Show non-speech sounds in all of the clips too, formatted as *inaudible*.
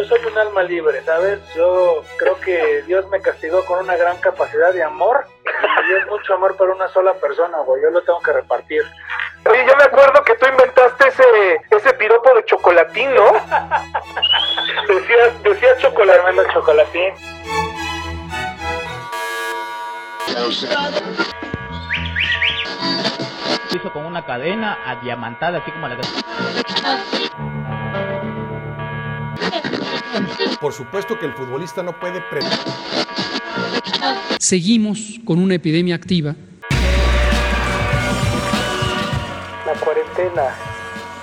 yo soy un alma libre, ¿sabes? Yo creo que Dios me castigó con una gran capacidad de amor. Y es mucho amor para una sola persona, güey. Yo lo tengo que repartir. Oye, yo me acuerdo que tú inventaste ese, ese piropo de chocolatín, ¿no? *laughs* decías, decías chocolatín. Tremendo chocolatín. hizo con una cadena adiamantada, así como la Por supuesto que el futbolista no puede pre Seguimos con una epidemia activa. La cuarentena.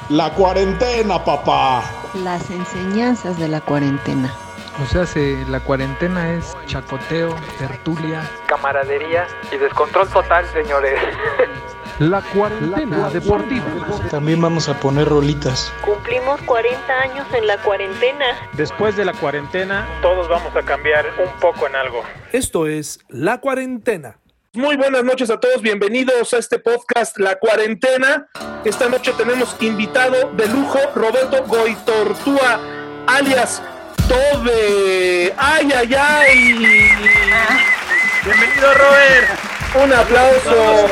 La cuarentena, papá. Las enseñanzas de la cuarentena. O sea, se, la cuarentena es chacoteo, tertulia. Camaradería y descontrol total, señores. *laughs* La cuarentena deportiva. También vamos a poner rolitas. Cumplimos 40 años en la cuarentena. Después de la cuarentena, todos vamos a cambiar un poco en algo. Esto es La Cuarentena. Muy buenas noches a todos, bienvenidos a este podcast La Cuarentena. Esta noche tenemos invitado de lujo Roberto Goitortúa, alias Tobe. ¡Ay, ay, ay! Bienvenido, Robert. Un aplauso.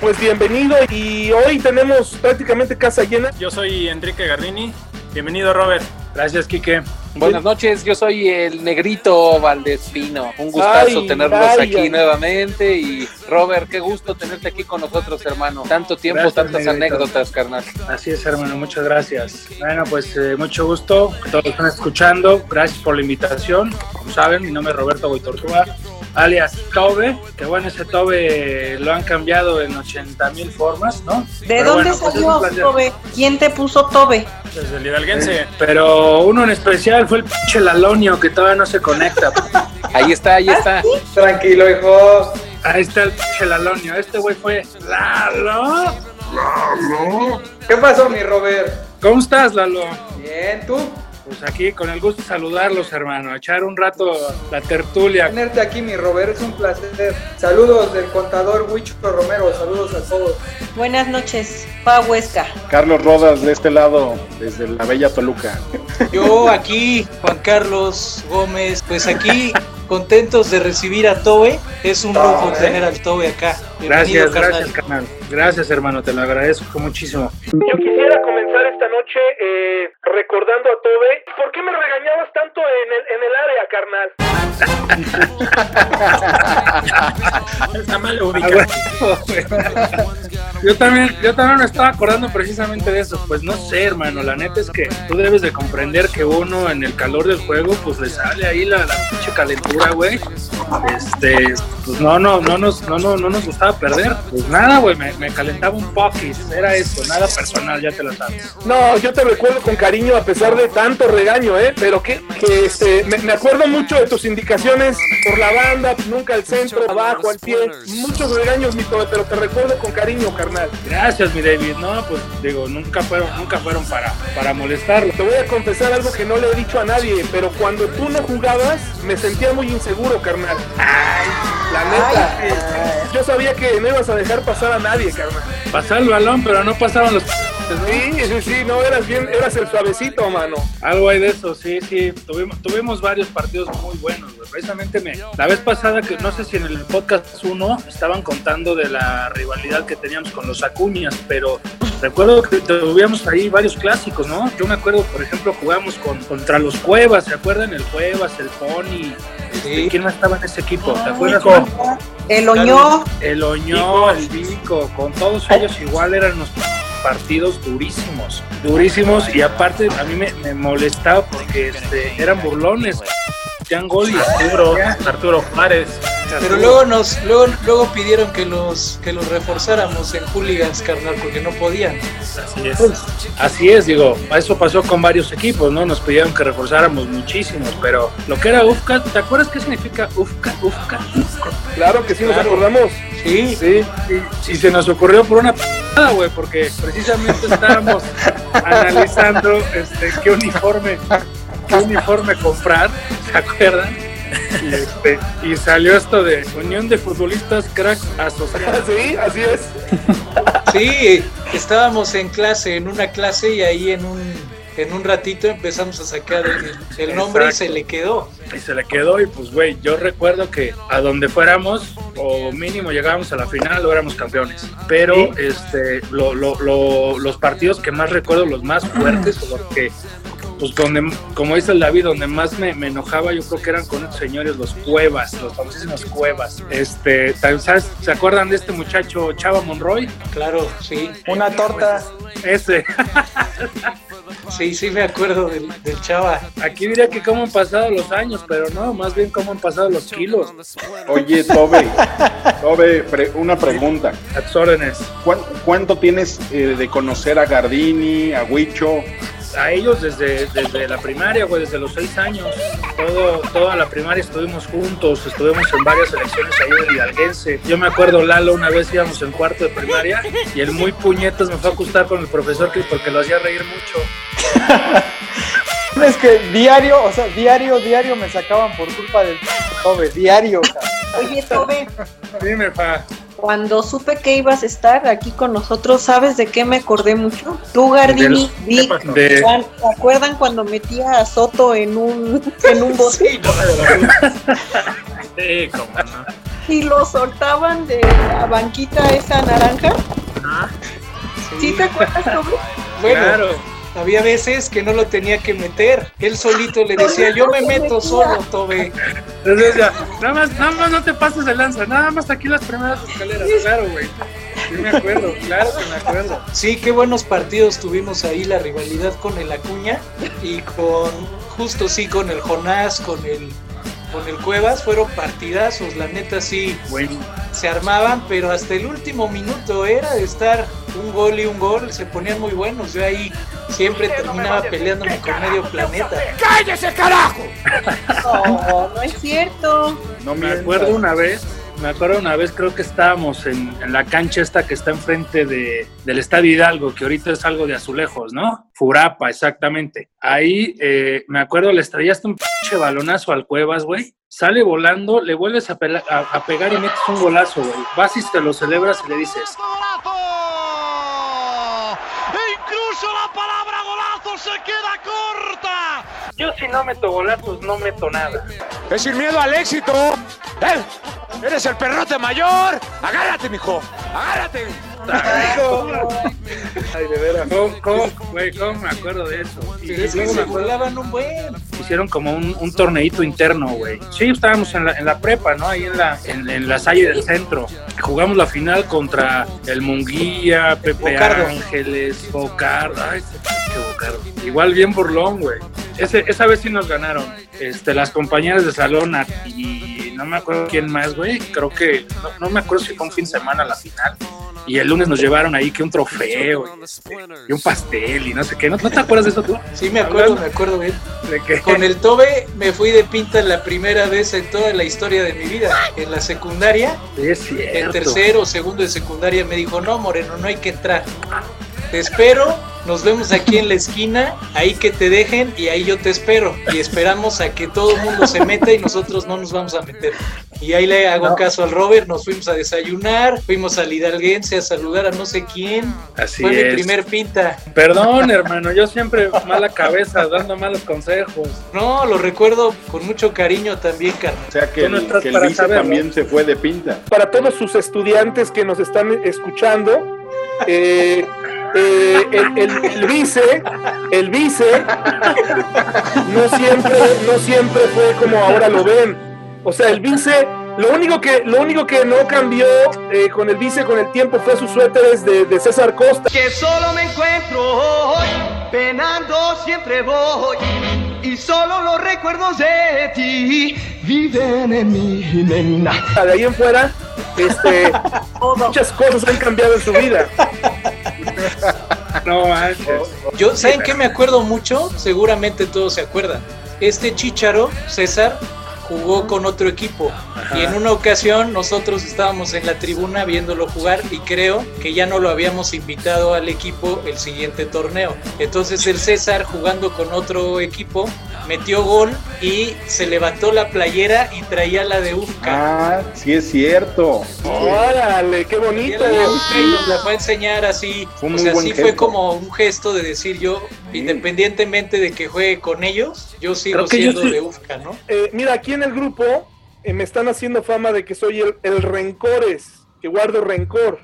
Pues bienvenido y hoy tenemos prácticamente casa llena. Yo soy Enrique Gardini. Bienvenido, Robert. Gracias, Quique. Buenas noches, yo soy el negrito Valdespino. Un gustazo Ay, tenerlos aquí nuevamente. Y Robert, qué gusto tenerte aquí con nosotros, hermano. Tanto tiempo, Gracias, tantas negrito. anécdotas, carnal. Así es, hermano, muchas gracias. Bueno, pues eh, mucho gusto que todos están escuchando. Gracias por la invitación. Como saben, mi nombre es Roberto Goitortúa, alias Tobe. Que bueno, ese Tobe lo han cambiado en 80 mil formas, ¿no? ¿De Pero dónde bueno, pues es salió. Tobe? ¿Quién te puso Tobe? Desde el hidalguense. Pero uno en especial fue el pinche Lalonio que todavía no se conecta. *laughs* Ahí está, ahí está. Tranquilo, hijos. Ahí está el pinche Lalonio. Este güey fue Lalo. ¿Qué pasó, mi Robert? ¿Cómo estás, Lalo? Bien, ¿tú? Pues aquí con el gusto de saludarlos, hermano. Echar un rato la tertulia. Tenerte aquí, mi Robert, es un placer. Saludos del contador Huicho Romero, saludos a todos. Buenas noches, Pa Huesca. Carlos Rodas de este lado, desde la bella Toluca. Yo aquí, Juan Carlos Gómez, pues aquí contentos de recibir a Tobe. Es un lujo tener al Tobe acá. Gracias, carnal. gracias, carnal. Gracias, hermano. Te lo agradezco muchísimo. Yo quisiera comenzar esta noche eh, recordando a Tobe. ¿Por qué me regañabas tanto en el, en el área, carnal? Está mal Ah, ubicado. Yo también, yo también me estaba acordando precisamente de eso. Pues no sé, hermano. La neta es que tú debes de comprender que uno en el calor del juego, pues le sale ahí la, la pinche calentura, güey. Este, pues no, no, no nos, no, no, no nos gustaba perder. Pues nada, güey, me, me calentaba un poquis. Era eso, nada personal, ya te lo sabes. No, yo te recuerdo con cariño a pesar de tanto regaño, ¿eh? Pero que, que este, me, me acuerdo mucho de tus indicaciones por la banda, nunca al centro, abajo, al pie. Muchos regaños, mi pero te recuerdo con cariño, carnal. Gracias, mi David. No, pues digo, nunca fueron, nunca fueron para, para molestarlo. Te voy a confesar algo que no le he dicho a nadie, pero cuando tú no jugabas, me sentía muy inseguro, carnal. Ay, la neta. Yo sabía que no ibas a dejar pasar a nadie, carnal. Pasar el balón, pero no pasaban los. Sí, sí, sí, no, eras bien, eras el suavecito, mano. Algo hay de eso, sí, sí. Tuvimos, tuvimos varios partidos muy buenos, güey. Precisamente me, la vez pasada, que no sé si en el podcast 1 estaban contando de la rivalidad que teníamos con los Acuñas, pero recuerdo que tuvimos ahí varios clásicos, ¿no? Yo me acuerdo, por ejemplo, jugamos con, contra los Cuevas, ¿se acuerdan? El Cuevas, el Pony. Este, ¿Quién más estaba en ese equipo? ¿Te acuerdas? El Oñó. El Oñó, el Vico, con todos ellos igual eran unos partidos durísimos, durísimos y aparte a mí me, me molestaba porque este, eran burlones. Gol y Arturo, Arturo Juárez. Pero luego nos, luego, luego pidieron que los, que los reforzáramos en hooligans, carnal, porque no podían. Así es. Así es, digo, eso pasó con varios equipos, ¿no? Nos pidieron que reforzáramos muchísimos, pero lo que era UFCA, ¿te acuerdas qué significa UFCA? UFCA. Claro que sí, nos acordamos. Sí, sí, y, y se nos ocurrió por una p***ada, güey, porque precisamente estábamos *laughs* analizando este, qué uniforme, qué uniforme comprar, *laughs* ¿se acuerdan? Y, este, y salió esto de Unión de Futbolistas Cracks Asociados. *laughs* Sí, así es. Sí, estábamos en clase, en una clase y ahí en un en un ratito empezamos a sacar el, el nombre Exacto. y se le quedó. Y se le quedó y pues, güey, yo recuerdo que a donde fuéramos, o mínimo llegábamos a la final o éramos campeones. Pero este, lo- lo- lo- los partidos que más recuerdo, los más fuertes, o los que, pues donde, como dice el David, donde más me, me enojaba, yo creo que eran con estos señores, los Cuevas, los famosísimos Cuevas. Este. ¿Se acuerdan de este muchacho Chava Monroy? Claro, sí. Una torta. Ese. Sí, sí me acuerdo del, del chava. Aquí diría que cómo han pasado los años, pero no, más bien cómo han pasado los kilos. Oye, Tobe, Tobe, pre- una pregunta. A tus órdenes. ¿Cuán- ¿Cuánto tienes eh, de conocer a Gardini, a Huicho? A ellos desde, desde la primaria, güey, desde los seis años. Todo, toda la primaria estuvimos juntos, estuvimos en varias elecciones ahí en el Hidalguense. Yo me acuerdo, Lalo, una vez íbamos en cuarto de primaria y el muy puñetas me fue a acostar con el profesor que porque lo hacía reír mucho. Es que diario, o sea, diario, diario me sacaban por culpa del Tobe, diario. Oye, Tobe, Dime, fa. Cuando supe que ibas a estar aquí con nosotros, ¿sabes de qué me acordé mucho? Tú, Gardini, de- Juan, ¿te acuerdan cuando metía a Soto en un, *laughs* en un bote *laughs* Sí, cómo no. y lo soltaban de la banquita esa naranja? ¿Sí te acuerdas, Tobe? Bueno, Claro. Había veces que no lo tenía que meter. Él solito le decía, yo me meto solo, Tobe. Entonces ya, nada más, nada más no te pases de lanza, nada más aquí las primeras escaleras, claro, güey. Sí me acuerdo, claro que me acuerdo. Sí, qué buenos partidos tuvimos ahí, la rivalidad con el Acuña y con, justo sí, con el Jonás, con el, con el Cuevas, fueron partidazos, la neta sí, Bueno, se armaban, pero hasta el último minuto era de estar un gol y un gol, se ponían muy buenos, yo ahí siempre terminaba peleándome con medio planeta. *laughs* No, no es cierto. No me acuerdo una vez, me acuerdo una vez, creo que estábamos en, la cancha esta que está enfrente de, del Estadio Hidalgo, que ahorita es algo de azulejos, ¿no? Furapa, exactamente. Ahí, eh, me acuerdo, le estrellaste un pinche balonazo al Cuevas, güey. Sale volando, le vuelves a, pegar y metes un golazo, güey. Vas y te lo celebras y le dices, Incluso la palabra golazo se queda corta. Yo si no meto golazos, no meto nada. Es sin miedo al éxito. ¡Eh! ¡Eres el perrote mayor! ¡Agárrate, mijo! ¡Agárrate! Ay, de veras. ¿Cómo, cómo, güey, cómo me acuerdo de eso? Y, es que se burlaban un buen. hicieron como un, un torneito interno, güey. Sí, estábamos en la, en la prepa, ¿no? Ahí en la, en, en la Salle del Centro. Jugamos la final contra el Munguía, Pepe Bocardo. Ángeles, Bocardo. Ay, Bocardo. Igual bien burlón, güey. Ese, esa vez sí nos ganaron. Este, las compañeras de salón a- y no me acuerdo quién más, güey. Creo que, no, no me acuerdo si fue un fin de semana la final. Y el lunes nos llevaron ahí que un trofeo y, este, y un pastel y no sé qué. ¿No, no te acuerdas de eso tú? Sí, me acuerdo, me acuerdo bien. De que Con el Tobe me fui de pinta la primera vez en toda la historia de mi vida. En la secundaria, Sí, es cierto. en tercero o segundo de secundaria, me dijo, no, Moreno, no hay que entrar. Te espero, nos vemos aquí en la esquina, ahí que te dejen y ahí yo te espero. Y esperamos a que todo el mundo se meta y nosotros no nos vamos a meter. Y ahí le hago caso al Robert, nos fuimos a desayunar, fuimos al Hidalguense a saludar a no sé quién. Así Fue mi es. primer pinta. Perdón, hermano, yo siempre mala cabeza, dando malos consejos. No, lo recuerdo con mucho cariño también, carnal. O sea que no el, estás que el vice saberlo. también se fue de pinta. Para todos sus estudiantes que nos están escuchando, eh, eh, el, el- el vice, el vice, no siempre, no siempre fue como ahora lo ven. O sea, el vice, lo único que, lo único que no cambió eh, con el vice con el tiempo fue sus suéteres de, de César Costa. Que solo me encuentro hoy, penando siempre voy. Y solo los recuerdos de ti viven en mi nena. De ahí en fuera, este, *laughs* muchas cosas han cambiado en su vida. No manches. Yo, ¿saben qué me acuerdo mucho? Seguramente todos se acuerdan. Este chícharo, César, jugó con otro equipo. Y en una ocasión nosotros estábamos en la tribuna viéndolo jugar y creo que ya no lo habíamos invitado al equipo el siguiente torneo. Entonces el César jugando con otro equipo metió gol y se levantó la playera y traía la de Ufca. Ah, sí es cierto. ¡Órale, qué bonito! Y nos la fue a enseñar así. Fue un o muy sea, buen sí fue como un gesto de decir yo, independientemente de que juegue con ellos, yo sigo Creo que yo siendo de Ufca, ¿no? Eh, mira, aquí en el grupo eh, me están haciendo fama de que soy el, el rencores, que guardo rencor.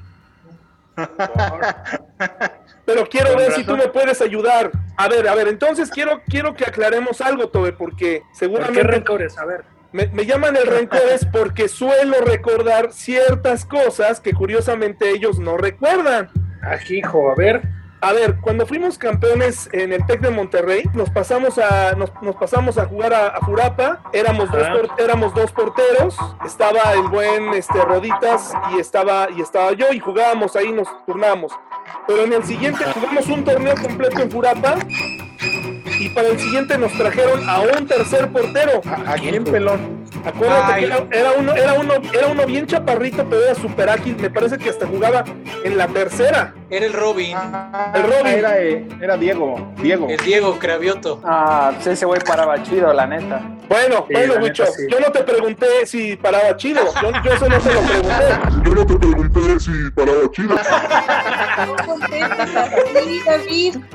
*laughs* Pero quiero ver si tú me puedes ayudar. A ver, a ver, entonces quiero, quiero que aclaremos algo, Tobe, porque ¿Por seguramente qué rencores? A ver. me, me llaman el rencores porque suelo recordar ciertas cosas que curiosamente ellos no recuerdan. Ajijo, a ver. A ver, cuando fuimos campeones en el Tec de Monterrey, nos pasamos a, nos, nos pasamos a jugar a, a Jurapa, éramos dos, Ajá. por- éramos dos porteros, estaba el buen este, Roditas y estaba, y estaba yo, y jugábamos ahí, nos turnábamos. Pero en el siguiente jugamos un torneo completo en Jurapa, y para el siguiente nos trajeron a un tercer portero. ¿A quién, pelón? Acuérdate Ay. que era, era uno, era uno, era uno bien chaparrito, pero era súper ágil. Me parece que hasta jugaba en la tercera. Era el Robin, El Robin. Era, eh, era Diego. Diego. el Diego Cravioto. Ah, pues ese güey paraba chido, la neta. Bueno, Sí, bueno, sí. yo no te pregunté si paraba chido. Yo, yo eso no te lo pregunté. *laughs* Yo no te pregunté si paraba chido.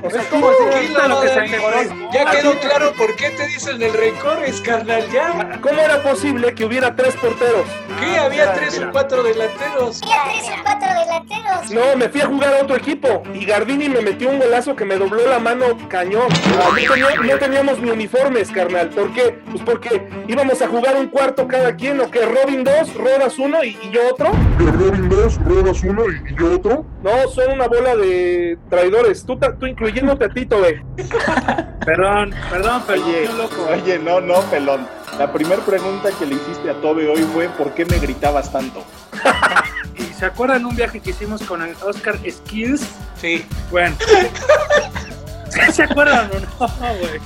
O sea, Es como si Tranquilo, lo que se mejoró. Ya quedó claro por qué te dicen el rencores, carnal, ya. ¿cómo era posible que hubiera tres porteros? ¿Qué? Había tres o cuatro delanteros. No, me fui a jugar a otro equipo y Gardini me metió un golazo que me dobló la mano cañón. No, tenía- no teníamos ni uniformes, carnal. ¿Por qué? Pues porque íbamos a jugar un cuarto cada quien, o que Robin dos, Rodas uno y, y yo otro. Que Robin dos, Rodas uno y, y yo otro. No, son una bola de traidores. Tú, tú incluyéndote a Tito, ve. *laughs* Perdón, perdón, pero Oye, loco. oye, no, no, pelón. La primera pregunta que le hiciste a Tobe hoy fue ¿por qué me gritabas tanto? *laughs* ¿Y se acuerdan un viaje que hicimos con el Oscar Skills? Sí. Bueno. ¿Se acuerdan o no, güey?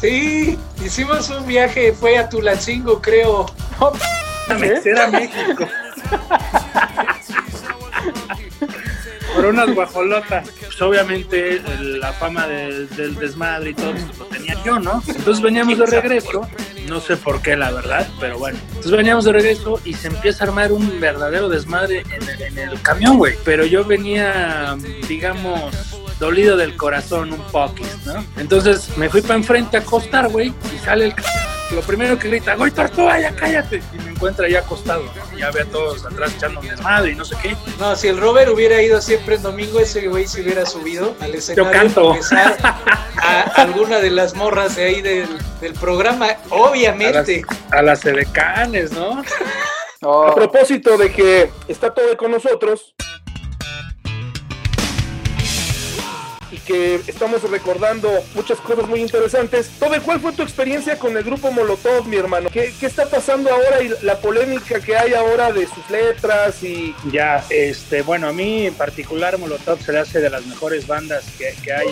Sí, hicimos un viaje, fue a Tulancingo, creo. Era México. Por unas guajolotas. Pues obviamente la fama del, del desmadre y todo pues, lo tenía yo, ¿no? Entonces veníamos de regreso, no sé por qué la verdad, pero bueno. Entonces veníamos de regreso y se empieza a armar un verdadero desmadre en el, camión, güey. Pero yo venía, digamos, dolido del corazón un poquis, ¿no? Entonces me fui para enfrente a acostar, güey, y sale el... Lo primero que grita, ¡Goy Tortuga, ya cállate! Y me encuentra ya acostado, ¿no? Ya ve a todos atrás echando desmadre y no sé qué. No, si el Robert hubiera ido siempre en domingo, ese güey se hubiera subido al escenario canto. a besar a alguna de las morras de ahí del, del programa, obviamente. A las edecanes, ¿no? *laughs* Oh, A propósito de que está todo con nosotros que estamos recordando muchas cosas muy interesantes. Tobe, ¿cuál fue tu experiencia con el grupo Molotov, mi hermano? ¿Qué, qué está pasando ahora y la polémica que hay ahora de sus letras y Ya, este, bueno, a mí en particular Molotov se le hace de las mejores bandas que, que hay,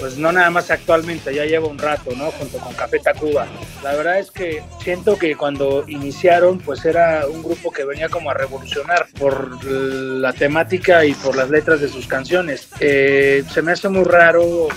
pues no nada más actualmente, ya lleva un rato, ¿no? Junto con Café Tacuba. La verdad es que siento que cuando iniciaron, pues era un grupo que venía como a revolucionar por la temática y por las letras de sus canciones. Eh, se me hace muy raro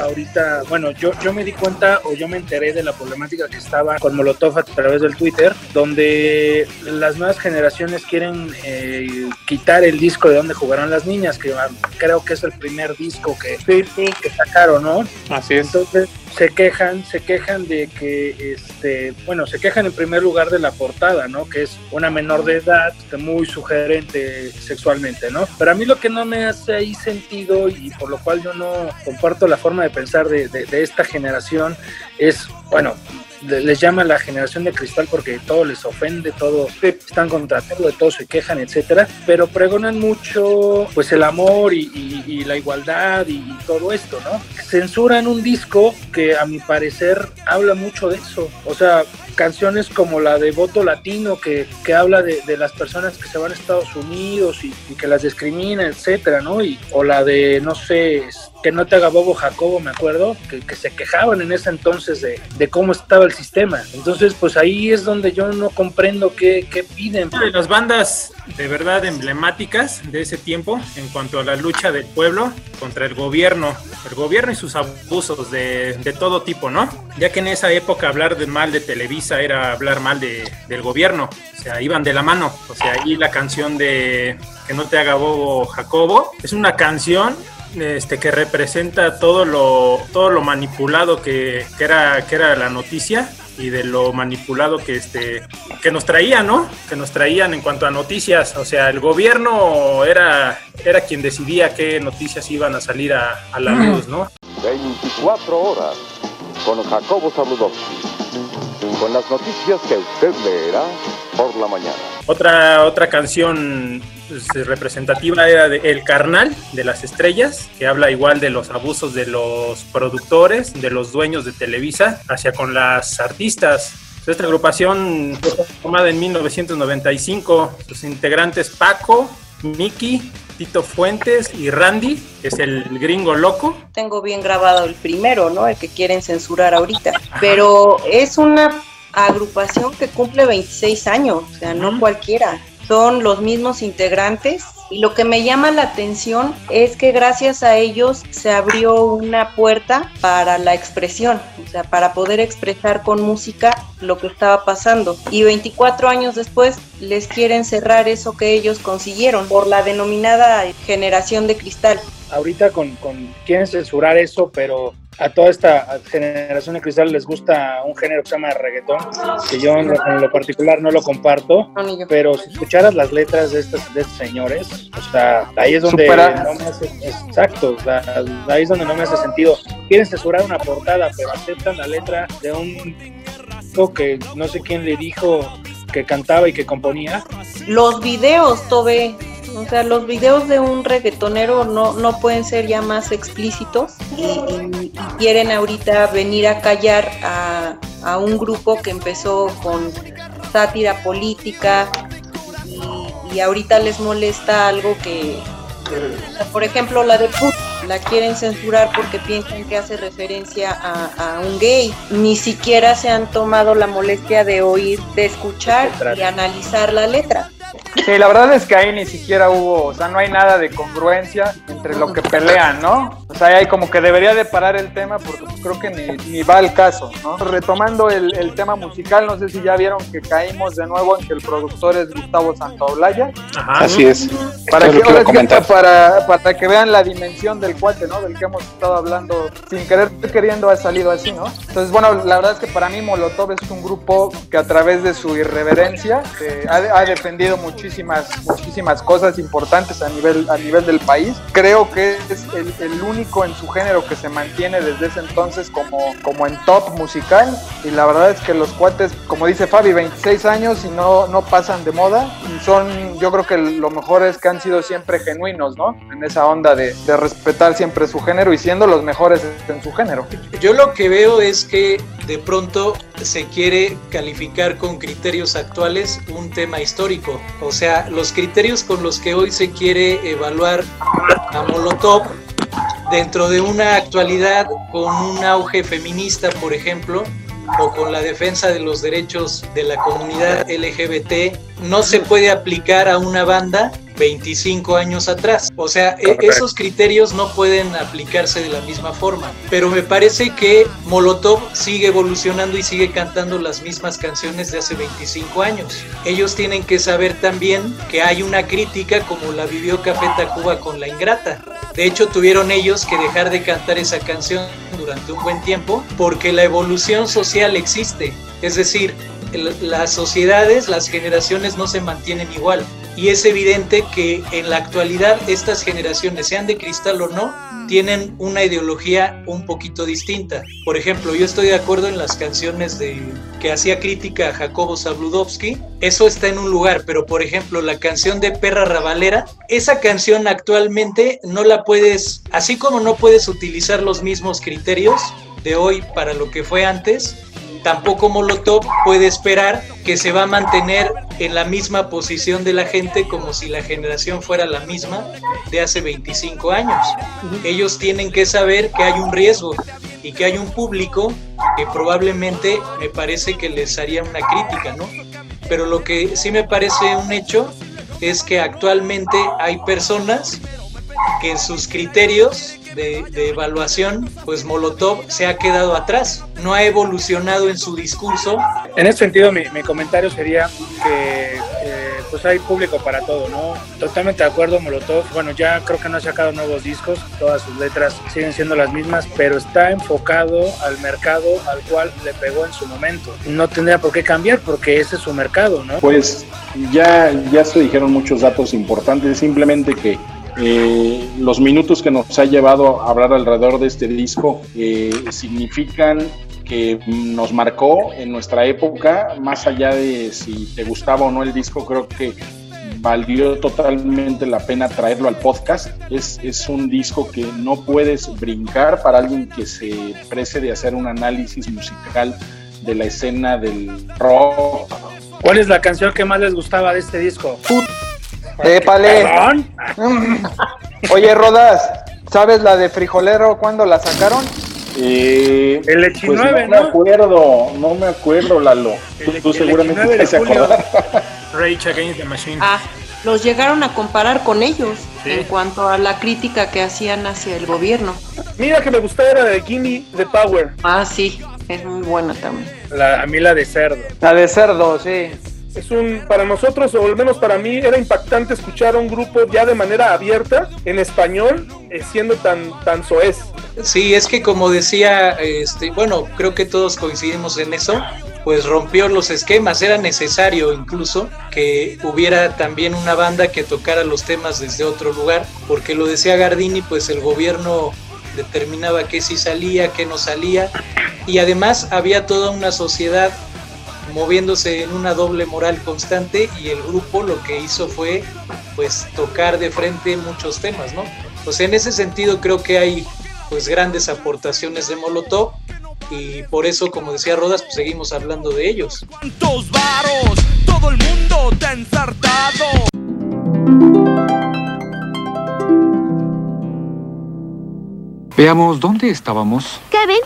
ahorita, bueno, yo, yo me di cuenta o yo me enteré de la problemática que estaba con Molotov a través del Twitter, donde las nuevas generaciones quieren eh, quitar el disco de donde jugaron las niñas, que creo que es el primer disco que, que sacaron, ¿no? Así es. Entonces se quejan, se quejan de que, este, bueno, se quejan en primer lugar de la portada, ¿no? Que es una menor de edad, muy sugerente sexualmente, ¿no? Pero a mí lo que no me hace ahí sentido y por lo cual yo no comparto la forma de pensar de, de- de esta generación es, bueno, le- les llama la generación de cristal porque todo les ofende, todo están contra todo, de todo se quejan, etcétera, pero pregonan mucho pues el amor y, la igualdad y todo esto, ¿no? Censuran un disco que a mi parecer habla mucho de eso, o sea, canciones como la de Voto Latino, que, que habla de, de, las personas que se van a Estados Unidos y, y que las discrimina, etcétera, ¿no? Y, o la de, no sé, que no te haga bobo Jacobo, me acuerdo, que, que se quejaban en ese entonces de, de, cómo estaba el sistema. Entonces, pues ahí es donde yo no comprendo qué, qué piden. Una de las bandas de verdad emblemáticas de ese tiempo en cuanto a la lucha del pueblo contra el gobierno, el gobierno y sus abusos de, de todo tipo, ¿no? Ya que en esa época hablar de mal de Televisa era hablar mal de, del gobierno, o sea, iban de la mano, o sea, ahí la canción de Que no te haga bobo Jacobo es una canción este, que representa todo lo, todo lo manipulado que, que, era, que era la noticia y de lo manipulado que, este, que nos traían, ¿no? Que nos traían en cuanto a noticias. O sea, el gobierno era, era quien decidía qué noticias iban a salir a, a la luz, ¿no? 24 horas con Jacobo Zabludowski. Con las noticias que usted leerá por la mañana. Otra, otra canción pues, representativa era de El Carnal de las Estrellas, que habla igual de los abusos de los productores, de los dueños de Televisa, hacia con las artistas. Esta agrupación fue formada en 1995, sus integrantes Paco, Miki, Tito Fuentes y Randy, que es el gringo loco. Tengo bien grabado el primero, ¿no? El que quieren censurar ahorita. Ajá. Pero es una agrupación que cumple 26 años, o sea, no cualquiera. Son los mismos integrantes y lo que me llama la atención es que gracias a ellos se abrió una puerta para la expresión, o sea, para poder expresar con música lo que estaba pasando. Y 24 años después les quieren cerrar eso que ellos consiguieron por la denominada generación de cristal. Ahorita con, con quieren censurar eso, pero a toda esta generación de cristal les gusta un género que se llama reggaetón, que yo en lo, en lo particular no lo comparto, no, pero si escucharas las letras de estos, de estos señores, o sea, ahí es donde Supera. no me hace, exacto, o sea, ahí es donde no me hace sentido. Quieren censurar una portada, pero aceptan la letra de un que no sé quién le dijo que cantaba y que componía. Los videos, Tobe, o sea, los videos de un reggaetonero no, no pueden ser ya más explícitos y, quieren ahorita venir a callar a, a, un grupo que empezó con sátira política y, y ahorita les molesta algo que, por ejemplo, la de Put la quieren censurar porque piensan que hace referencia a, a, un gay. Ni siquiera se han tomado la molestia de oír, de escuchar y analizar la letra. Sí, la verdad es que ahí ni siquiera hubo, o sea, no hay nada de congruencia entre lo que pelean, ¿no? O sea, hay como que debería de parar el tema porque creo que ni, ni va al caso, ¿no? Retomando el, el, tema musical, no sé si ya vieron que caímos de nuevo en que el productor es Gustavo Santaolalla. Ajá. Así es. Para que, que, que para, para que vean la dimensión del cuate, ¿no? Del que hemos estado hablando sin querer queriendo ha salido así, ¿no? Entonces, bueno, la verdad es que para mí Molotov es un grupo que a través de su irreverencia eh, ha, ha defendido muchísimas, muchísimas cosas importantes a nivel, a nivel del país. Creo que es el, único en su género que se mantiene desde ese entonces como, como en top musical. Y la verdad es que los cuates, como dice Fabi, 26 años y no, no pasan de moda. Son, yo creo que lo mejor es que han sido siempre genuinos, ¿no? En esa onda de, de respetar siempre su género y siendo los mejores en su género. Yo lo que veo es que de pronto se quiere calificar con criterios actuales un tema histórico. O sea, los criterios con los que hoy se quiere evaluar a Molotov dentro de una actualidad con un auge feminista, por ejemplo, o con la defensa de los derechos de la comunidad LGBT, no se puede aplicar a una banda 25 años atrás. O sea, Correcto. esos criterios no pueden aplicarse de la misma forma. Pero me parece que Molotov sigue evolucionando y sigue cantando las mismas canciones de hace 25 años. Ellos tienen que saber también que hay una crítica como la vivió Café Tacuba con La Ingrata. De hecho, tuvieron ellos que dejar de cantar esa canción durante un buen tiempo porque la evolución social existe. Es decir, las sociedades, las generaciones no se mantienen igual. Y es evidente que en la actualidad estas generaciones, sean de cristal o no, tienen una ideología un poquito distinta. Por ejemplo, yo estoy de acuerdo en las canciones de que hacía crítica a Jacobo Zabludovsky, eso está en un lugar, pero por ejemplo, la canción de Perra Rabalera, esa canción actualmente no la puedes, así como no puedes utilizar los mismos criterios de hoy para lo que fue antes, tampoco Molotov puede esperar que se va a mantener en la misma posición de la gente como si la generación fuera la misma de hace 25 años. Ellos tienen que saber que hay un riesgo y que hay un público que probablemente me parece que les haría una crítica, ¿no? Pero lo que sí me parece un hecho es que actualmente hay personas que en sus criterios de, de, evaluación, pues Molotov se ha quedado atrás, no ha evolucionado en su discurso. En ese sentido, mi, mi comentario sería que eh, pues hay público para todo, ¿no? Totalmente de acuerdo, Molotov, bueno, ya creo que no ha sacado nuevos discos, todas sus letras siguen siendo las mismas, pero está enfocado al mercado al cual le pegó en su momento. No tendría por qué cambiar porque ese es su mercado, ¿no? Pues ya, ya se dijeron muchos datos importantes, simplemente que eh, los minutos que nos ha llevado a hablar alrededor de este disco eh, significan que nos marcó en nuestra época, más allá de si te gustaba o no el disco, creo que valió totalmente la pena traerlo al podcast. Es, es un disco que no puedes brincar para alguien que se prece de hacer un análisis musical de la escena del rock. ¿Cuál es la canción que más les gustaba de este disco? ¡Épale! *laughs* Oye, Rodas, ¿sabes la de Frijolero cuándo la sacaron? Eh, el pues 19, no, me acuerdo, no me acuerdo, Lalo. Tú, tú seguramente te vas a acordar. Rage Against the Machine. Ah, los llegaron a comparar con ellos sí. en cuanto a la crítica que hacían hacia el gobierno. Mira que me gustaba era de Gimme the Power. Ah, sí, es muy buena también. La, a mí la de cerdo. La de cerdo, sí es un para nosotros o al menos para mí era impactante escuchar a un grupo ya de manera abierta en español eh, siendo tan tan soez. Sí es que como decía este bueno creo que todos coincidimos en eso pues rompió los esquemas era necesario incluso que hubiera también una banda que tocara los temas desde otro lugar porque lo decía Gardini pues el gobierno determinaba qué sí salía qué no salía y además había toda una sociedad moviéndose en una doble moral constante y el grupo lo que hizo fue pues tocar de frente muchos temas, ¿no? Pues en ese sentido creo que hay pues grandes aportaciones de Molotov y por eso como decía Rodas pues seguimos hablando de ellos. Varos, todo el mundo te ensartado. Veamos, ¿dónde estábamos? Kevin.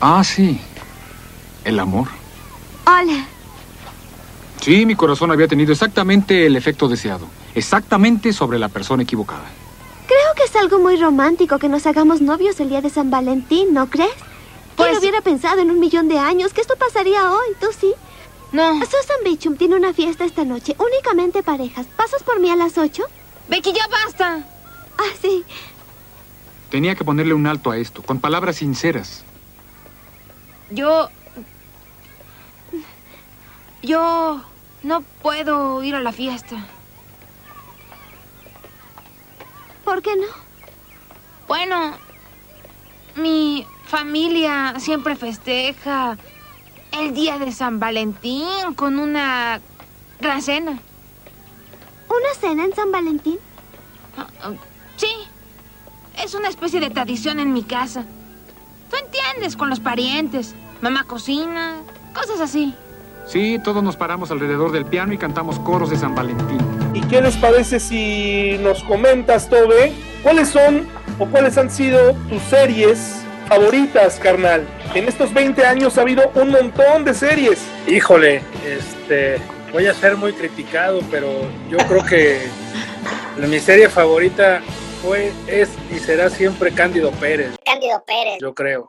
Ah, sí. El amor. Hola. Sí, mi corazón había tenido exactamente el efecto deseado. Exactamente sobre la persona equivocada. Creo que es algo muy romántico que nos hagamos novios el día de San Valentín, ¿no crees? Pues... ¿Quién hubiera pensado en un millón de años que esto pasaría hoy? ¿Tú sí? No. Susan Beecham tiene una fiesta esta noche, únicamente parejas. ¿Pasas por mí a las ocho? Becky, ya basta. Ah, sí. Tenía que ponerle un alto a esto, con palabras sinceras. Yo yo no puedo ir a la fiesta. ¿Por qué no? Bueno, mi familia siempre festeja el día de San Valentín con una gran cena. ¿Una cena en San Valentín? Uh, uh, sí. Es una especie de tradición en mi casa. Tú entiendes, con los parientes. Mamá cocina, cosas así. Sí, todos nos paramos alrededor del piano y cantamos coros de San Valentín. ¿Y qué les parece si nos comentas, Tobe, cuáles son o cuáles han sido tus series favoritas, carnal? En estos 20 años ha habido un montón de series. Híjole, este, voy a ser muy criticado, pero yo creo que mi serie favorita fue, es y será siempre Cándido Pérez. Cándido Pérez. Yo creo.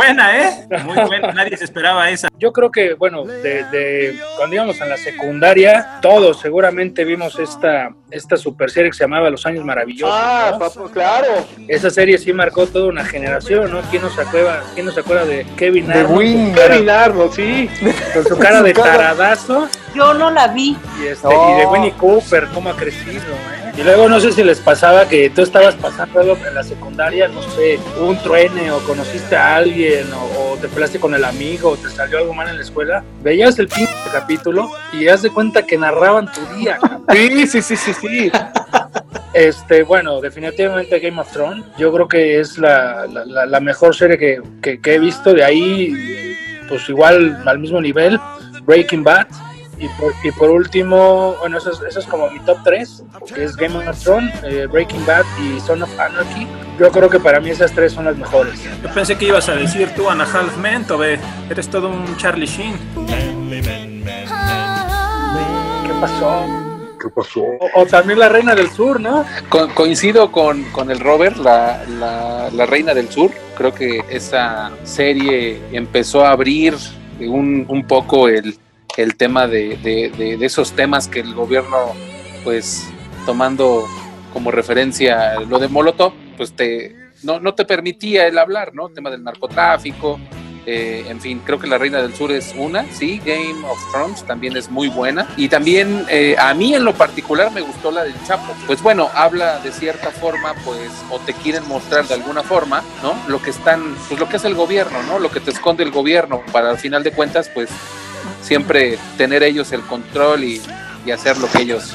buena, ¿eh? Muy buena, nadie se esperaba esa. Yo creo que, bueno, de, de, cuando íbamos en la secundaria, todos seguramente vimos esta, esta super serie que se llamaba Los Años Maravillosos. Ah, ¿no? papu, claro. Esa serie sí marcó toda una generación, ¿no? ¿Quién no se acuerda, quién no se acuerda de Kevin De Arnold? Win. Kevin Arnold, sí. Con su cara de *laughs* taradazo Yo no la vi. y, este, Oh. y de Winnie Cooper, cómo ha crecido, ¿eh? Y luego no sé si les pasaba que tú estabas pasando algo en la secundaria, no sé, un truene o conociste a alguien o, o te peleaste con el amigo o te salió algo mal en la escuela, veías el pinche capítulo y haz de cuenta que narraban tu día. Sí, sí, sí, sí, sí. Este, bueno, definitivamente Game of Thrones. Yo creo que es la, la- la- la mejor serie que, que- que he visto. De ahí, pues igual al mismo nivel, Breaking Bad. Y por, y por último, bueno, eso es, eso es como mi top 3, que es Game of Thrones, eh, Breaking Bad y Son of Anarchy. Yo creo que para mí esas tres son las mejores. Yo pensé que ibas a decir tú, Ana Half Men, Tobe. Eres todo un Charlie Sheen. ¿Qué pasó? ¿Qué pasó? O, o también la Reina del Sur, ¿no? Co- coincido con, con el Robert, la, la, la Reina del Sur. Creo que esa serie empezó a abrir un, un poco el, el tema de, de- esos temas que el gobierno, pues tomando como referencia lo de Molotov, pues te, no, no te permitía el hablar, ¿no? El tema del narcotráfico. eh, en fin, creo que La Reina del Sur es una, sí, Game of Thrones también es muy buena. Y también eh, a mí en lo particular me gustó la del Chapo. Pues bueno, habla de cierta forma, pues, o te quieren mostrar de alguna forma, ¿no? Lo que están, pues lo que es el gobierno, ¿no? Lo que te esconde el gobierno, para al final de cuentas, pues, siempre tener ellos el control y, y hacer lo que ellos,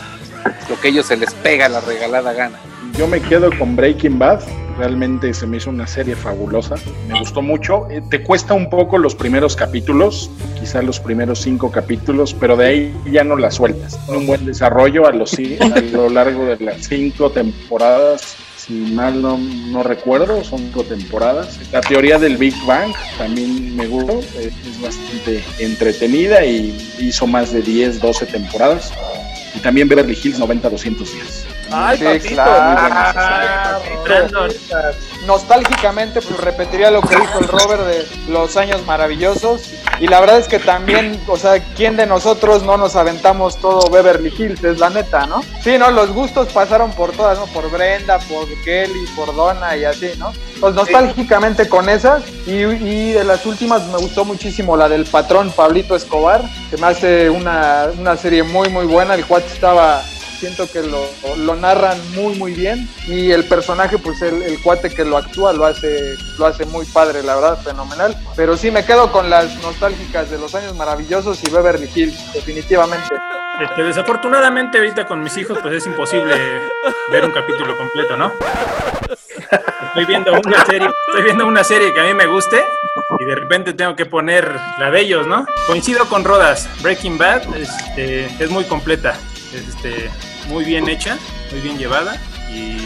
lo que ellos se les pega la regalada gana. Yo me quedo con Breaking Bad. Realmente se me hizo una serie fabulosa. Me gustó mucho. Eh, Te cuesta un poco los primeros capítulos, quizás los primeros cinco capítulos, pero de ahí ya no la sueltas. Un buen desarrollo a, los, *laughs* a lo largo de las cinco temporadas. Si mal no, no recuerdo, son cinco temporadas. La teoría del Big Bang también me gustó. Es bastante entretenida y hizo más de 10, 12 temporadas. Y también Beverly Hills 90-210. Ay, Sí, papito. claro. Nostálgicamente, pues repetiría lo que dijo el Robert de los años maravillosos. Y la verdad es que también, o sea, ¿quién de nosotros no nos aventamos todo Beverly Hills? Es la neta, ¿no? Sí, ¿no? Los gustos pasaron por todas, ¿no? Por Brenda, por Kelly, por Donna y así, ¿no? Pues nostálgicamente con esas. Y, y de las últimas me gustó muchísimo la del patrón Pablito Escobar, que me hace una, una serie muy, muy buena. El cuate estaba siento que lo, lo narran muy muy bien y el personaje pues el, el cuate que lo actúa lo hace lo hace muy padre la verdad fenomenal pero sí me quedo con las nostálgicas de los años maravillosos y Beverly Hills definitivamente Este, desafortunadamente ahorita con mis hijos pues es imposible ver un capítulo completo, ¿no? Estoy viendo una serie, estoy viendo una serie que a mí me guste y de repente tengo que poner la de ellos, ¿no? Coincido con Rodas, Breaking Bad este, es muy completa, este, muy bien hecha, muy bien llevada y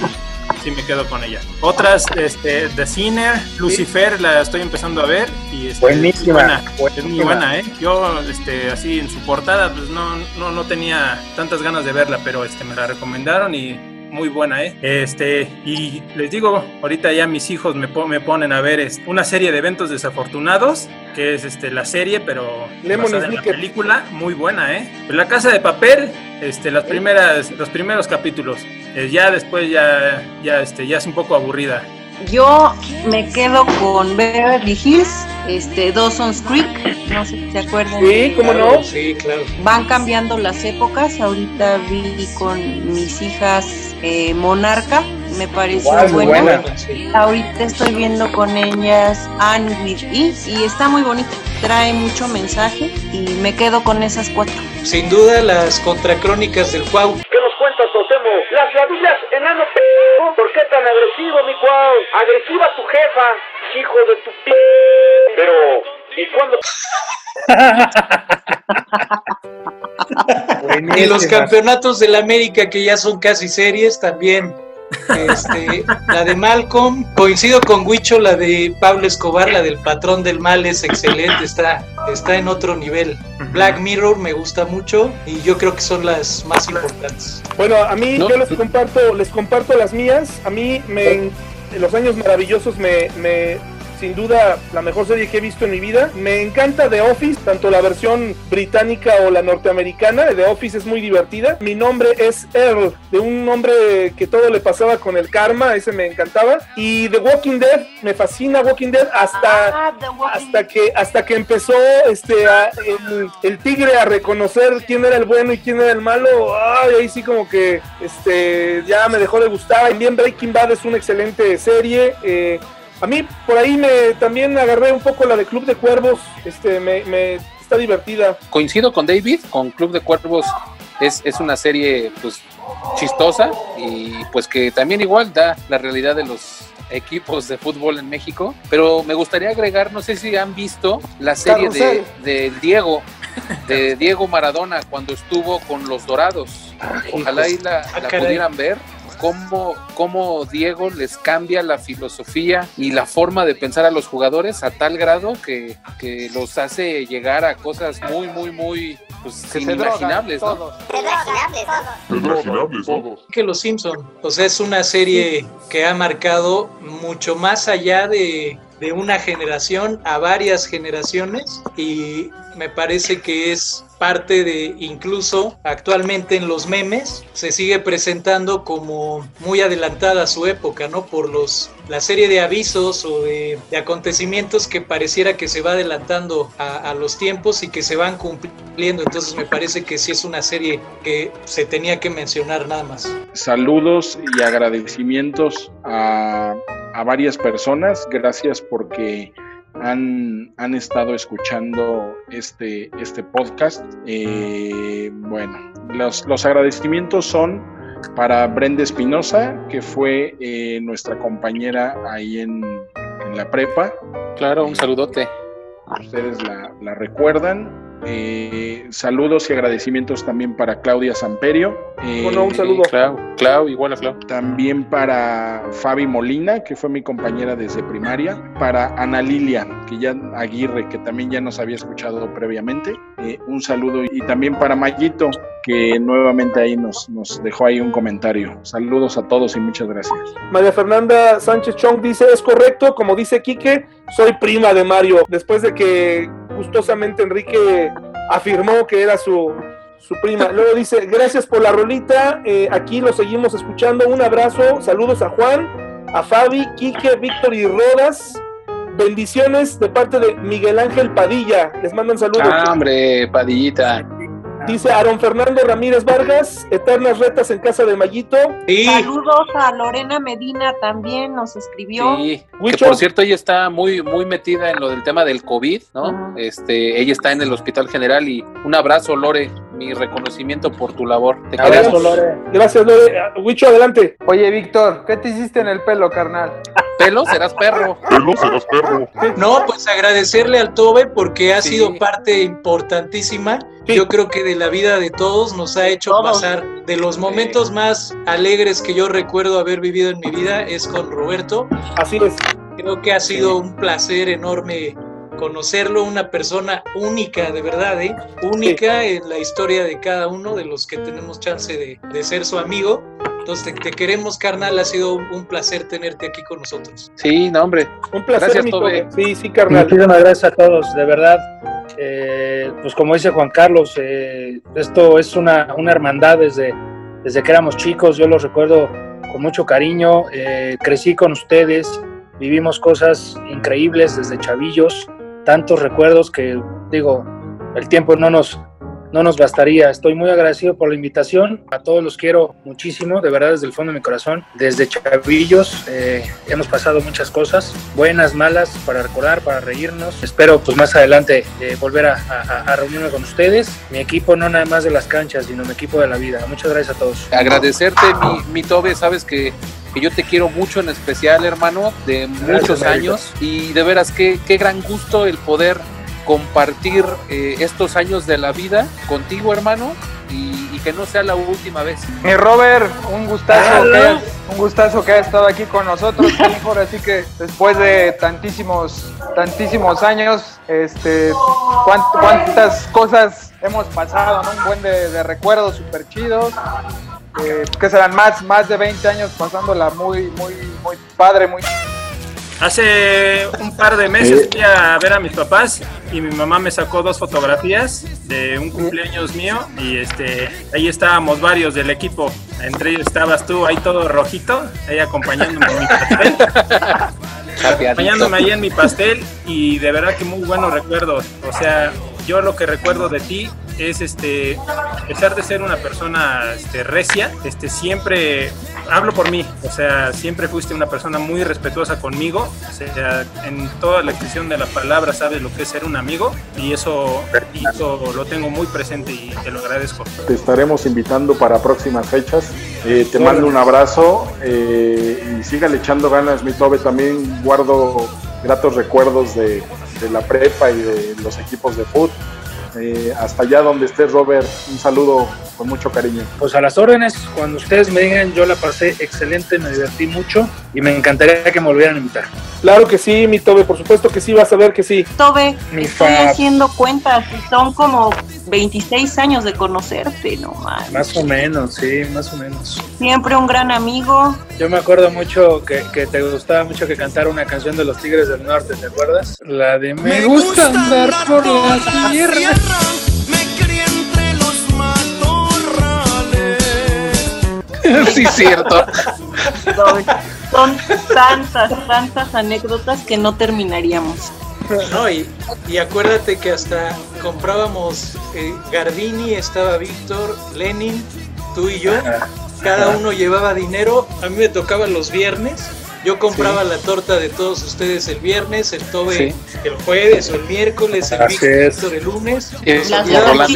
sí me quedo con ella. Otras, este, The Sinner, Lucifer, la estoy empezando a ver y este, Buenísima, es buena, es muy buena, ¿eh? Yo, este, así en su portada, pues no, no, no tenía tantas ganas de verla, pero este, me la recomendaron y muy buena, ¿eh? Este, y les digo, ahorita ya mis hijos me, po- me ponen a ver este, una serie de eventos desafortunados, que es este, la serie, pero Lemon basada en la película, muy buena, ¿eh? La Casa de Papel, este, las primeras, los primeros capítulos, Eh, ya después ya, ya, este, ya es un poco aburrida. Yo me quedo con Beverly Hills, este, Dawson's Creek, no sé si se acuerdan. Sí, ¿cómo no? Sí, claro. Van cambiando las épocas. Ahorita vi con mis hijas eh, Monarca, me pareció buena. buena. Sí. Ahorita estoy viendo con ellas Anne with E y está muy bonita. Trae mucho mensaje y me quedo con esas cuatro. Sin duda, las contracrónicas del Cuau. Las rodillas, enano p... ¿Por qué tan agresivo, mi cuau? Agresiva tu jefa, hijo de tu p... Pero, ¿y cuándo? Y los campeonatos del América, que ya son casi series, también. Este, la de Malcolm, coincido con Huicho, la de Pablo Escobar, la del patrón del mal es excelente, está, está en otro nivel. Black Mirror me gusta mucho y yo creo que son las más importantes. Bueno, a mí No. yo les comparto, les comparto las mías. A mí me en los años maravillosos me, me sin duda la mejor serie que he visto en mi vida. Me encanta The Office, tanto la versión británica o la norteamericana. The Office es muy divertida. Mi nombre es Earl, de un hombre que todo le pasaba con el karma, ese me encantaba. Y The Walking Dead, me fascina Walking Dead hasta hasta que hasta que empezó este a- el, el tigre a reconocer quién era el bueno y quién era el malo ay, ahí sí como que este ya me dejó de gustar también Breaking Bad es una excelente serie eh, A mí por ahí me también agarré un poco la de Club de Cuervos, este, me, me está divertida. Coincido con David, con Club de Cuervos es, es una serie pues chistosa y pues que también igual da la realidad de los equipos de fútbol en México, pero me gustaría agregar, no sé si han visto la serie de, de Diego, de Diego Maradona cuando estuvo con los Dorados. Ojalá y la, Ah, la pudieran ver. Cómo, cómo Diego les cambia la filosofía y la forma de pensar a los jugadores a tal grado que, que los hace llegar a cosas muy, muy, muy pues, se drogan inimaginables. ¿no? todos. Imaginables todos. que Los Simpson. O sea, es una serie que ha marcado mucho más allá de, de una generación a varias generaciones y me parece que es parte de incluso actualmente en los memes se sigue presentando como muy adelantada a su época, ¿no? Por los la serie de avisos o de, acontecimientos que pareciera que se va adelantando a, a los tiempos y que se van cumpliendo. Entonces me parece que sí es una serie que se tenía que mencionar nada más. Saludos y agradecimientos a, a varias personas. Gracias porque han, han estado escuchando este, este podcast. Eh, bueno, los, los agradecimientos son para Brenda Espinosa, que fue eh, nuestra compañera ahí en, en la prepa. Claro, un saludote. Ustedes la, la recuerdan. Eh, saludos y agradecimientos también para Claudia Samperio. Eh, Bueno, un saludo. Clau, Clau, igual a Clau. También para Fabi Molina, que fue mi compañera desde primaria. Para Ana Lilia, que ya Aguirre, que también ya nos había escuchado previamente. Eh, un saludo. Y también para Mayito, que nuevamente ahí nos, nos dejó ahí un comentario. Saludos a todos y muchas gracias. María Fernanda Sánchez Chong dice, es correcto, como dice Quique, soy prima de Mario. Después de que gustosamente Enrique afirmó que era su, su prima. Luego dice, gracias por la rolita, eh, aquí lo seguimos escuchando. Un abrazo, saludos a Juan, a Fabi, Quique, Víctor y Rodas. Bendiciones de parte de Miguel Ángel Padilla. Les mandan saludos. Ah, hombre, Padillita. Dice Aaron Fernando Ramírez Vargas, eternas retas en casa de Mayito. Saludos a Lorena Medina también, nos escribió. Sí, que por cierto ella está muy muy metida en lo del tema del COVID, ¿no? Este, ella está en el Hospital General y un abrazo Lore, mi reconocimiento por tu labor. Te Abrazo, queremos. Lore. Gracias, Lore. Huicho, adelante. Oye, Víctor, ¿qué te hiciste en el pelo, carnal? *laughs* Pelo, serás perro. Pelo, serás perro. No, pues agradecerle al Tobe porque ha Sí. sido parte importantísima. Yo creo que de la vida de todos nos ha hecho pasar de los momentos más alegres que yo recuerdo haber vivido en mi vida es con Roberto. Así es. Creo que ha sido un placer enorme conocerlo, una persona única, de verdad, ¿eh? única en la historia de cada uno de los que tenemos chance de, de ser su amigo. Entonces te, te queremos, carnal, ha sido un, placer tenerte aquí con nosotros. Sí, no, hombre. Un placer, Gracias. Tobe. Sí, sí, carnal. Muchísimas gracias a todos, de verdad. Eh, pues como dice Juan Carlos, eh, esto es una, una hermandad desde, desde que éramos chicos, yo los recuerdo con mucho cariño, eh, crecí con ustedes, vivimos cosas increíbles desde chavillos, tantos recuerdos que digo, el tiempo no nos, no nos bastaría. Estoy muy agradecido por la invitación. A todos los quiero muchísimo, de verdad, desde el fondo de mi corazón. Desde chavillos eh, hemos pasado muchas cosas, buenas, malas, para recordar, para reírnos. Espero, pues más adelante, eh, volver a, a- a reunirme con ustedes. Mi equipo, no nada más de las canchas, sino mi equipo de la vida. Muchas gracias a todos. Agradecerte, mi, mi Tobe, sabes que, que yo te quiero mucho en especial, hermano, de muchos años. Y de veras, qué, qué gran gusto el poder compartir eh, estos años de la vida contigo, hermano, y, y que no sea la última vez. Mi Robert, un gustazo, que hayas, un gustazo que hayas estado aquí con nosotros, hijo. Así que después de tantísimos, tantísimos años, este, cuán- cuántas cosas hemos pasado, ¿no? Un buen de, de recuerdos súper chidos. eh, que serán más, más de 20 años pasándola muy, muy, muy padre, muy Hace un par de meses fui a ver a mis papás y mi mamá me sacó dos fotografías de un cumpleaños mío y este ahí estábamos varios del equipo. Entre ellos estabas tú ahí todo rojito, ahí acompañándome en mi pastel. *laughs* acompañándome ahí en mi pastel y de verdad que muy buenos recuerdos. O sea, yo lo que recuerdo de ti es este, a pesar de ser una persona este, recia, este, siempre hablo por mí, o sea, siempre fuiste una persona muy respetuosa conmigo, o sea, en toda la expresión de la palabra sabes lo que es ser un amigo y eso, y eso lo tengo muy presente y te lo agradezco. Te estaremos invitando para próximas fechas. Eh, te mando un abrazo eh, y sígale echando ganas, mi Tobe. También guardo gratos recuerdos de, de la prepa y de los equipos de fútbol. Eh, hasta allá donde estés, Robert, un saludo con mucho cariño. Pues a las órdenes, cuando ustedes me digan, yo la pasé excelente, me divertí mucho y me encantaría que me volvieran a invitar. Claro que sí, mi Tobe, por supuesto que sí, vas a ver que sí. Tobe, Mi estoy Fab. haciendo cuentas y son como 26 años de conocerte, no más. Más o menos, sí, más o menos. Siempre un gran amigo. Yo me acuerdo mucho que, que te gustaba mucho que cantara una canción de los Tigres del Norte, ¿te acuerdas? La de Me, gusta andar por la tierra. *laughs* sí, cierto. Son tantas, tantas anécdotas que no terminaríamos. No, y, y acuérdate que hasta comprábamos eh, Gardini, estaba Víctor, Lenin, tú y yo. Cada uno llevaba dinero. A mí me tocaba los viernes. Yo compraba la torta de todos ustedes el viernes, el Tobe el jueves o el miércoles, el Víctor el lunes. Es-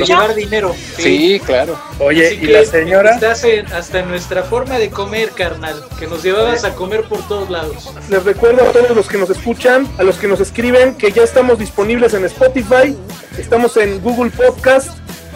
llevar dinero. Sí, claro. Oye, Así y que la señora, Estás en- hasta en nuestra forma de comer, carnal. Que nos llevabas a comer por todos lados. Les recuerdo a todos los que nos escuchan, a los que nos escriben, que ya estamos disponibles en Spotify, estamos en Google Podcast,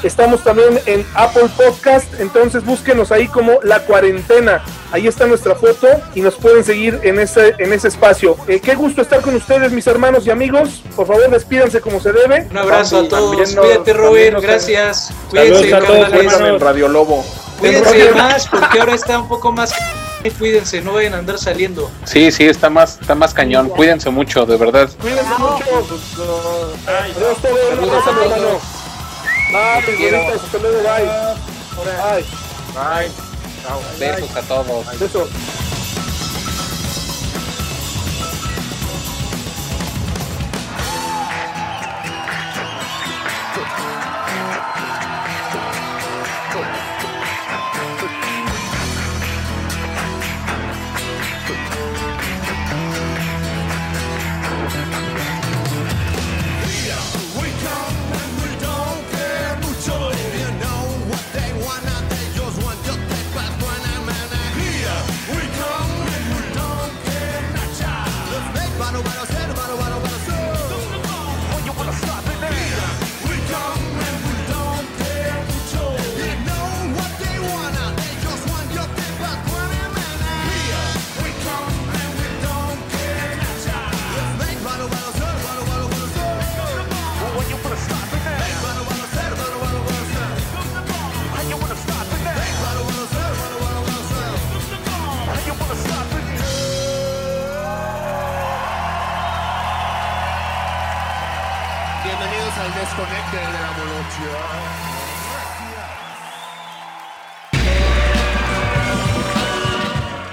estamos también en Apple Podcast, entonces búsquenos ahí como La Cuarentena. Ahí está nuestra foto y nos pueden seguir en ese, en ese espacio. Eh, qué gusto estar con ustedes, mis hermanos y amigos. Por favor, despídanse como se debe. Un abrazo a todos. También nos- Cuídate, también Robert. nos- Gracias. Cuídense, a todos, en Radio Lobo. Cuídense más porque ahora está un poco más. Cuídense, no vayan a andar saliendo. Sí, sí, está más, está más cañón. Cuídense mucho, de verdad. Cuídense mucho. Adiós, todos. Bye, luego, bye. Bye. Besos a todos.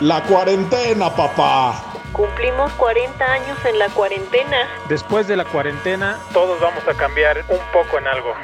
La cuarentena, papá. Cumplimos 40 años en la cuarentena. Después de la cuarentena, todos vamos a cambiar un poco en algo.